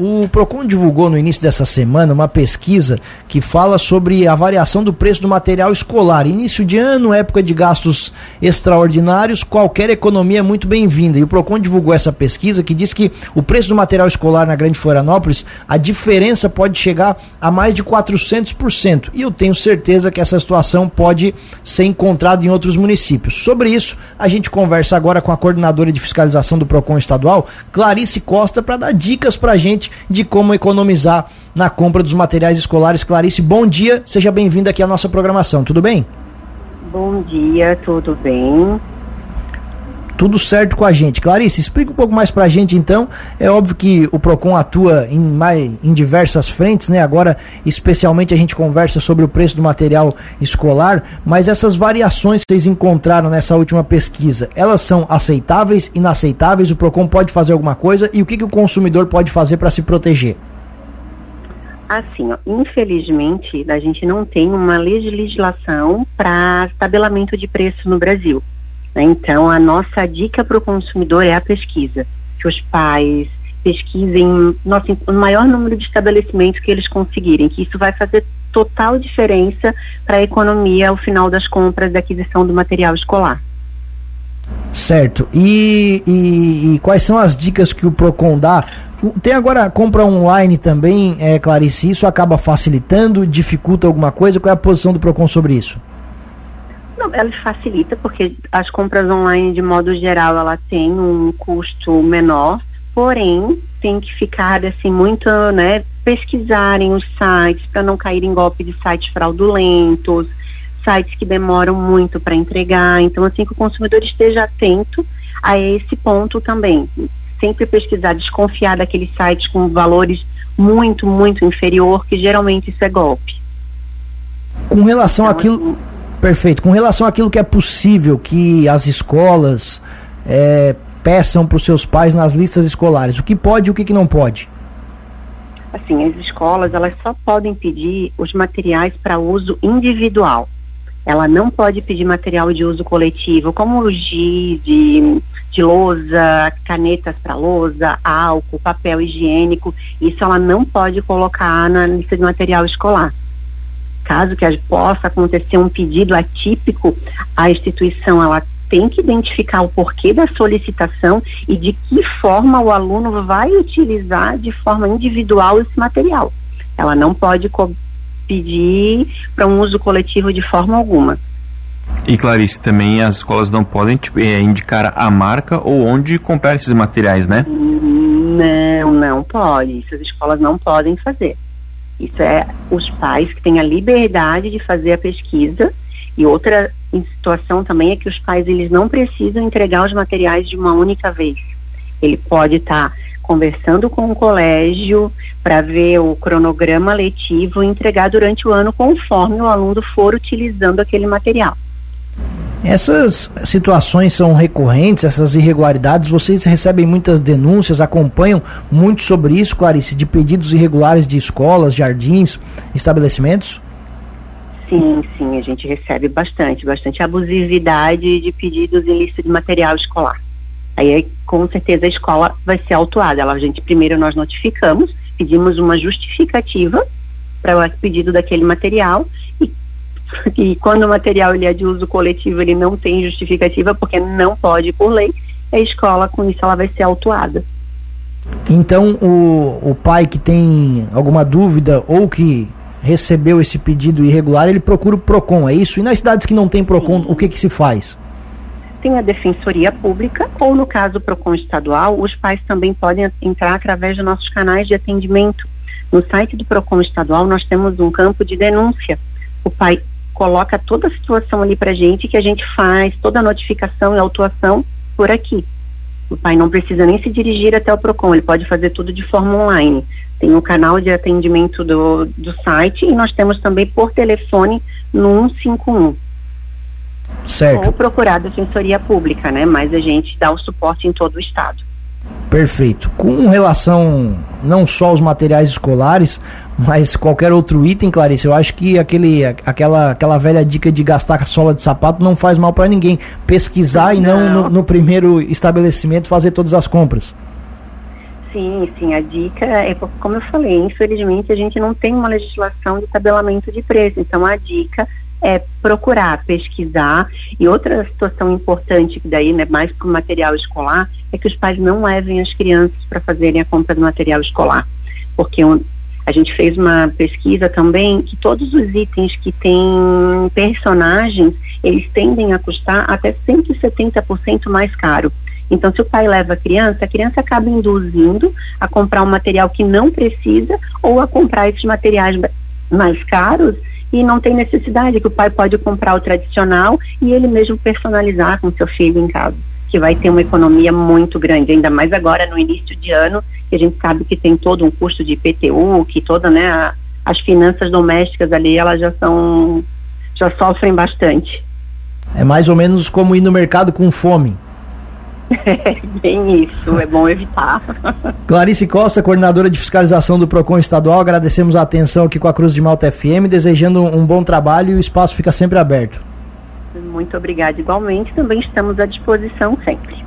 O Procon divulgou no início dessa semana uma pesquisa que fala sobre a variação do preço do material escolar. Início de ano, época de gastos extraordinários, qualquer economia é muito bem-vinda. E o Procon divulgou essa pesquisa que diz que o preço do material escolar na Grande Florianópolis, a diferença pode chegar a mais de 400%. E eu tenho certeza que essa situação pode ser encontrada em outros municípios. Sobre isso, a gente conversa agora com a coordenadora de fiscalização do Procon estadual, Clarice Costa, para dar dicas para a gente de como economizar na compra dos materiais escolares. Clarice, bom dia, seja bem-vinda aqui à nossa programação, tudo bem? Bom dia, tudo bem? Tudo certo com a gente. Clarice, explica um pouco mais pra gente então. É óbvio que o Procon atua em, mais, em diversas frentes, né? Agora, especialmente, a gente conversa sobre o preço do material escolar, mas essas variações que vocês encontraram nessa última pesquisa, elas são aceitáveis, inaceitáveis? O Procon pode fazer alguma coisa e o que, que o consumidor pode fazer para se proteger? Assim, ó, infelizmente, a gente não tem uma legislação para tabelamento de preço no Brasil. Né? Então, a nossa dica para o consumidor é a pesquisa, que os pais pesquisem nossa, o maior número de estabelecimentos que eles conseguirem, que isso vai fazer total diferença para a economia ao final das compras da aquisição do material escolar. Certo. E, e, e, quais são as dicas que o Procon dá? Tem agora compra online também, é, Clarice, isso acaba facilitando, dificulta alguma coisa? Qual é a posição do Procon sobre isso? Não, ela facilita porque as compras online, de modo geral, ela tem um custo menor, porém tem que ficar assim muito, né, pesquisarem os sites para não cair em golpe de sites fraudulentos, sites que demoram muito para entregar. Então, assim que o consumidor esteja atento a esse ponto também. Sempre pesquisar, desconfiar daqueles sites com valores muito, muito inferior, que geralmente isso é golpe. Com relação então, àquilo. Assim, Perfeito. Com relação àquilo que é possível que as escolas é, peçam para os seus pais nas listas escolares, o que pode e o que, que não pode? Assim, as escolas elas só podem pedir os materiais para uso individual. Ela não pode pedir material de uso coletivo, como giz de, de lousa, canetas para lousa, álcool, papel higiênico. Isso ela não pode colocar na lista de material escolar caso que possa acontecer um pedido atípico, a instituição ela tem que identificar o porquê da solicitação e de que forma o aluno vai utilizar de forma individual esse material. Ela não pode pedir para um uso coletivo de forma alguma. E Clarice, também as escolas não podem tipo, é, indicar a marca ou onde comprar esses materiais, né? Não, não pode. Isso as escolas não podem fazer. Isso é os pais que têm a liberdade de fazer a pesquisa. E outra situação também é que os pais eles não precisam entregar os materiais de uma única vez. Ele pode estar tá conversando com o colégio para ver o cronograma letivo e entregar durante o ano conforme o aluno for utilizando aquele material. Essas situações são recorrentes, essas irregularidades, vocês recebem muitas denúncias, acompanham muito sobre isso, Clarice, de pedidos irregulares de escolas, jardins, estabelecimentos? Sim, sim, a gente recebe bastante, bastante abusividade de pedidos em lista de material escolar. Aí, com certeza, a escola vai ser autuada. Ela, a gente primeiro nós notificamos, pedimos uma justificativa para o pedido daquele material e e quando o material ele é de uso coletivo, ele não tem justificativa, porque não pode por lei, a escola com isso ela vai ser autuada. Então o, o pai que tem alguma dúvida ou que recebeu esse pedido irregular, ele procura o PROCON, é isso? E nas cidades que não tem PROCON, Sim. o que que se faz? Tem a Defensoria Pública ou no caso PROCON estadual, os pais também podem entrar através dos nossos canais de atendimento. No site do PROCON estadual nós temos um campo de denúncia. O pai coloca toda a situação ali para gente que a gente faz toda a notificação e autuação por aqui. O pai não precisa nem se dirigir até o PROCON, ele pode fazer tudo de forma online. Tem o canal de atendimento do, do site e nós temos também por telefone no 151. Certo. Ou procurar a Defensoria Pública, né? Mas a gente dá o suporte em todo o estado. Perfeito. Com relação não só aos materiais escolares, mas qualquer outro item, Clarice, eu acho que aquele, aquela, aquela velha dica de gastar sola de sapato não faz mal para ninguém. Pesquisar não. e não no, no, primeiro estabelecimento fazer todas as compras. Sim, sim, a dica é, como eu falei, infelizmente a gente não tem uma legislação de tabelamento de preço, então a dica é procurar, pesquisar. E outra situação importante, que daí, né, mais para o material escolar, é que os pais não levem as crianças para fazerem a compra do material escolar. Porque um, a gente fez uma pesquisa também que todos os itens que têm personagens, eles tendem a custar até 170% mais caro. Então, se o pai leva a criança, a criança acaba induzindo a comprar um material que não precisa ou a comprar esses materiais mais caros e não tem necessidade, que o pai pode comprar o tradicional e ele mesmo personalizar com seu filho em casa, que vai ter uma economia muito grande, ainda mais agora no início de ano, que a gente sabe que tem todo um custo de IPTU, que toda, né, a, as finanças domésticas ali, elas já são, já sofrem bastante. É mais ou menos como ir no mercado com fome. É bem isso, é bom evitar. Clarice Costa, coordenadora de fiscalização do PROCON estadual, agradecemos a atenção aqui com a Cruz de Malta FM, desejando um bom trabalho e o espaço fica sempre aberto. Muito obrigada, igualmente, também estamos à disposição sempre.